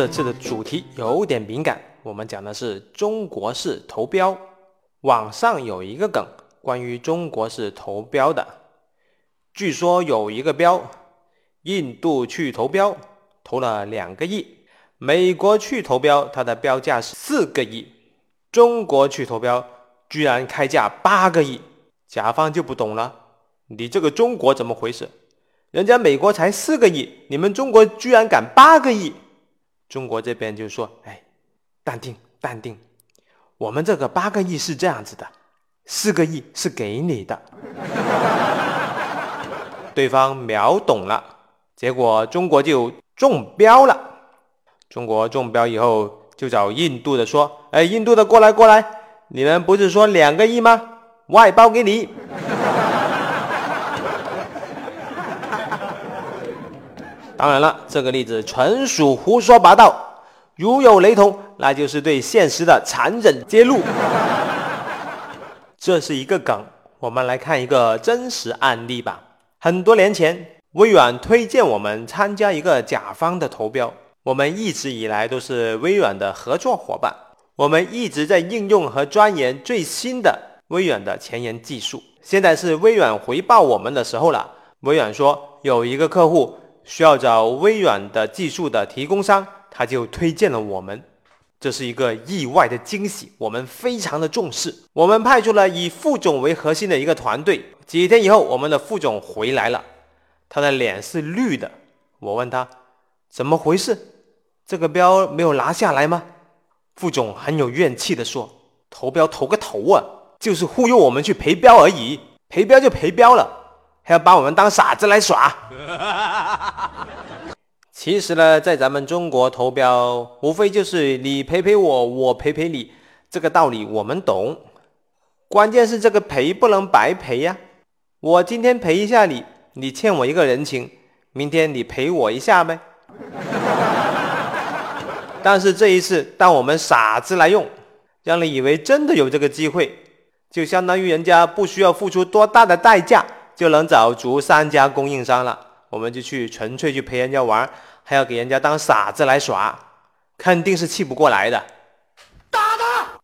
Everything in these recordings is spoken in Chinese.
这次的主题有点敏感，我们讲的是中国式投标。网上有一个梗，关于中国式投标的，据说有一个标，印度去投标，投了两个亿；美国去投标，它的标价是四个亿；中国去投标，居然开价八个亿，甲方就不懂了，你这个中国怎么回事？人家美国才四个亿，你们中国居然敢八个亿？中国这边就说：“哎，淡定，淡定，我们这个八个亿是这样子的，四个亿是给你的。”对方秒懂了，结果中国就中标了。中国中标以后，就找印度的说：“哎，印度的过来过来，你们不是说两个亿吗？外包给你。”当然了，这个例子纯属胡说八道，如有雷同，那就是对现实的残忍揭露。这是一个梗，我们来看一个真实案例吧。很多年前，微软推荐我们参加一个甲方的投标，我们一直以来都是微软的合作伙伴，我们一直在应用和钻研最新的微软的前沿技术。现在是微软回报我们的时候了，微软说有一个客户。需要找微软的技术的提供商，他就推荐了我们，这是一个意外的惊喜，我们非常的重视。我们派出了以副总为核心的一个团队。几天以后，我们的副总回来了，他的脸是绿的。我问他怎么回事，这个标没有拿下来吗？副总很有怨气的说：“投标投个头啊，就是忽悠我们去赔标而已，赔标就赔标了。”还要把我们当傻子来耍？其实呢，在咱们中国投标，无非就是你陪陪我，我陪陪你，这个道理我们懂。关键是这个陪不能白陪呀！我今天陪一下你，你欠我一个人情，明天你陪我一下呗。但是这一次当我们傻子来用，让你以为真的有这个机会，就相当于人家不需要付出多大的代价。就能找足三家供应商了，我们就去纯粹去陪人家玩，还要给人家当傻子来耍，肯定是气不过来的。打他！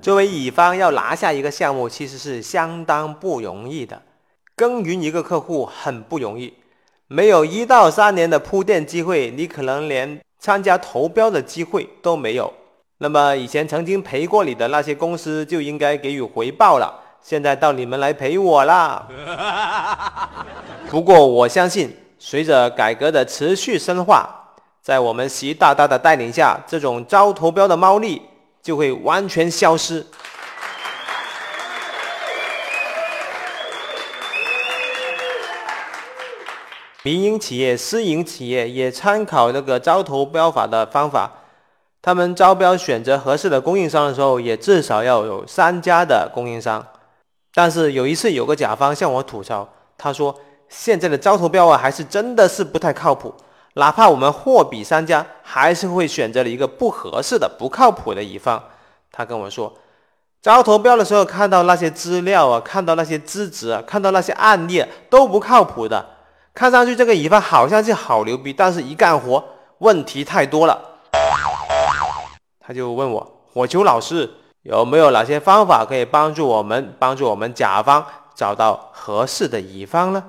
作为乙方要拿下一个项目，其实是相当不容易的。耕耘一个客户很不容易，没有一到三年的铺垫机会，你可能连参加投标的机会都没有。那么以前曾经赔过你的那些公司就应该给予回报了，现在到你们来赔我啦。不过我相信，随着改革的持续深化，在我们习大大的带领下，这种招投标的猫腻就会完全消失。民营企业、私营企业也参考那个招投标法的方法。他们招标选择合适的供应商的时候，也至少要有三家的供应商。但是有一次，有个甲方向我吐槽，他说：“现在的招投标啊，还是真的是不太靠谱。哪怕我们货比三家，还是会选择了一个不合适的、不靠谱的乙方。”他跟我说，招投标的时候看到那些资料啊，看到那些资质啊，看到那些案例都不靠谱的。看上去这个乙方好像是好牛逼，但是一干活问题太多了。他就问我火球老师有没有哪些方法可以帮助我们帮助我们甲方找到合适的乙方呢？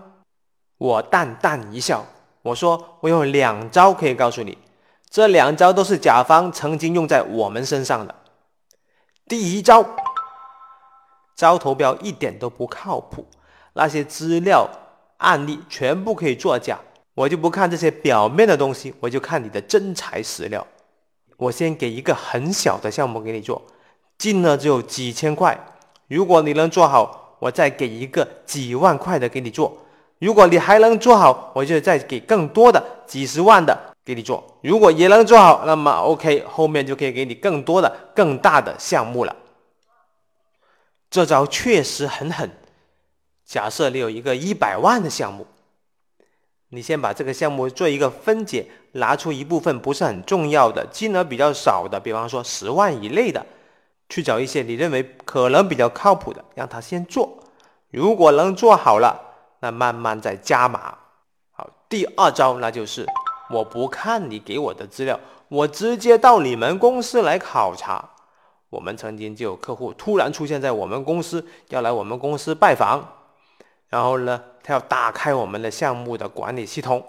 我淡淡一笑，我说我有两招可以告诉你，这两招都是甲方曾经用在我们身上的。第一招，招投标一点都不靠谱，那些资料案例全部可以作假，我就不看这些表面的东西，我就看你的真材实料。我先给一个很小的项目给你做，金额只有几千块。如果你能做好，我再给一个几万块的给你做。如果你还能做好，我就再给更多的几十万的给你做。如果也能做好，那么 OK，后面就可以给你更多的、更大的项目了。这招确实很狠。假设你有一个一百万的项目。你先把这个项目做一个分解，拿出一部分不是很重要的、金额比较少的，比方说十万以内的，去找一些你认为可能比较靠谱的，让他先做。如果能做好了，那慢慢再加码。好，第二招那就是我不看你给我的资料，我直接到你们公司来考察。我们曾经就有客户突然出现在我们公司，要来我们公司拜访，然后呢，他要打开我们的项目的管理系统，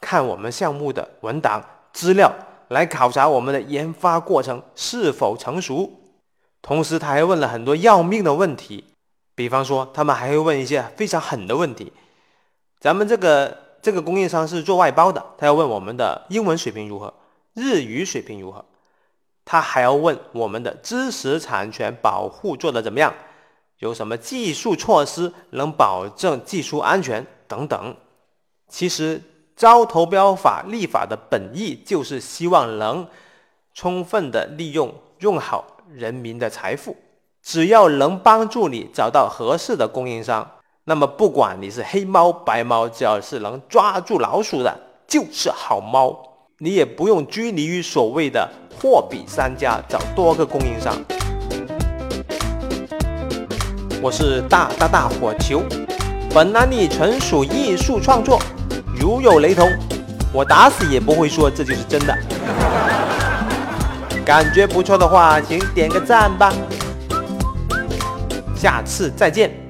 看我们项目的文档资料，来考察我们的研发过程是否成熟。同时，他还问了很多要命的问题，比方说，他们还会问一些非常狠的问题。咱们这个这个供应商是做外包的，他要问我们的英文水平如何，日语水平如何。他还要问我们的知识产权保护做得怎么样，有什么技术措施能保证技术安全等等。其实招投标法立法的本意就是希望能充分的利用用好人民的财富，只要能帮助你找到合适的供应商，那么不管你是黑猫白猫，只要是能抓住老鼠的，就是好猫。你也不用拘泥于所谓的货比三家，找多个供应商。我是大大大火球，本案例纯属艺术创作，如有雷同，我打死也不会说这就是真的。感觉不错的话，请点个赞吧。下次再见。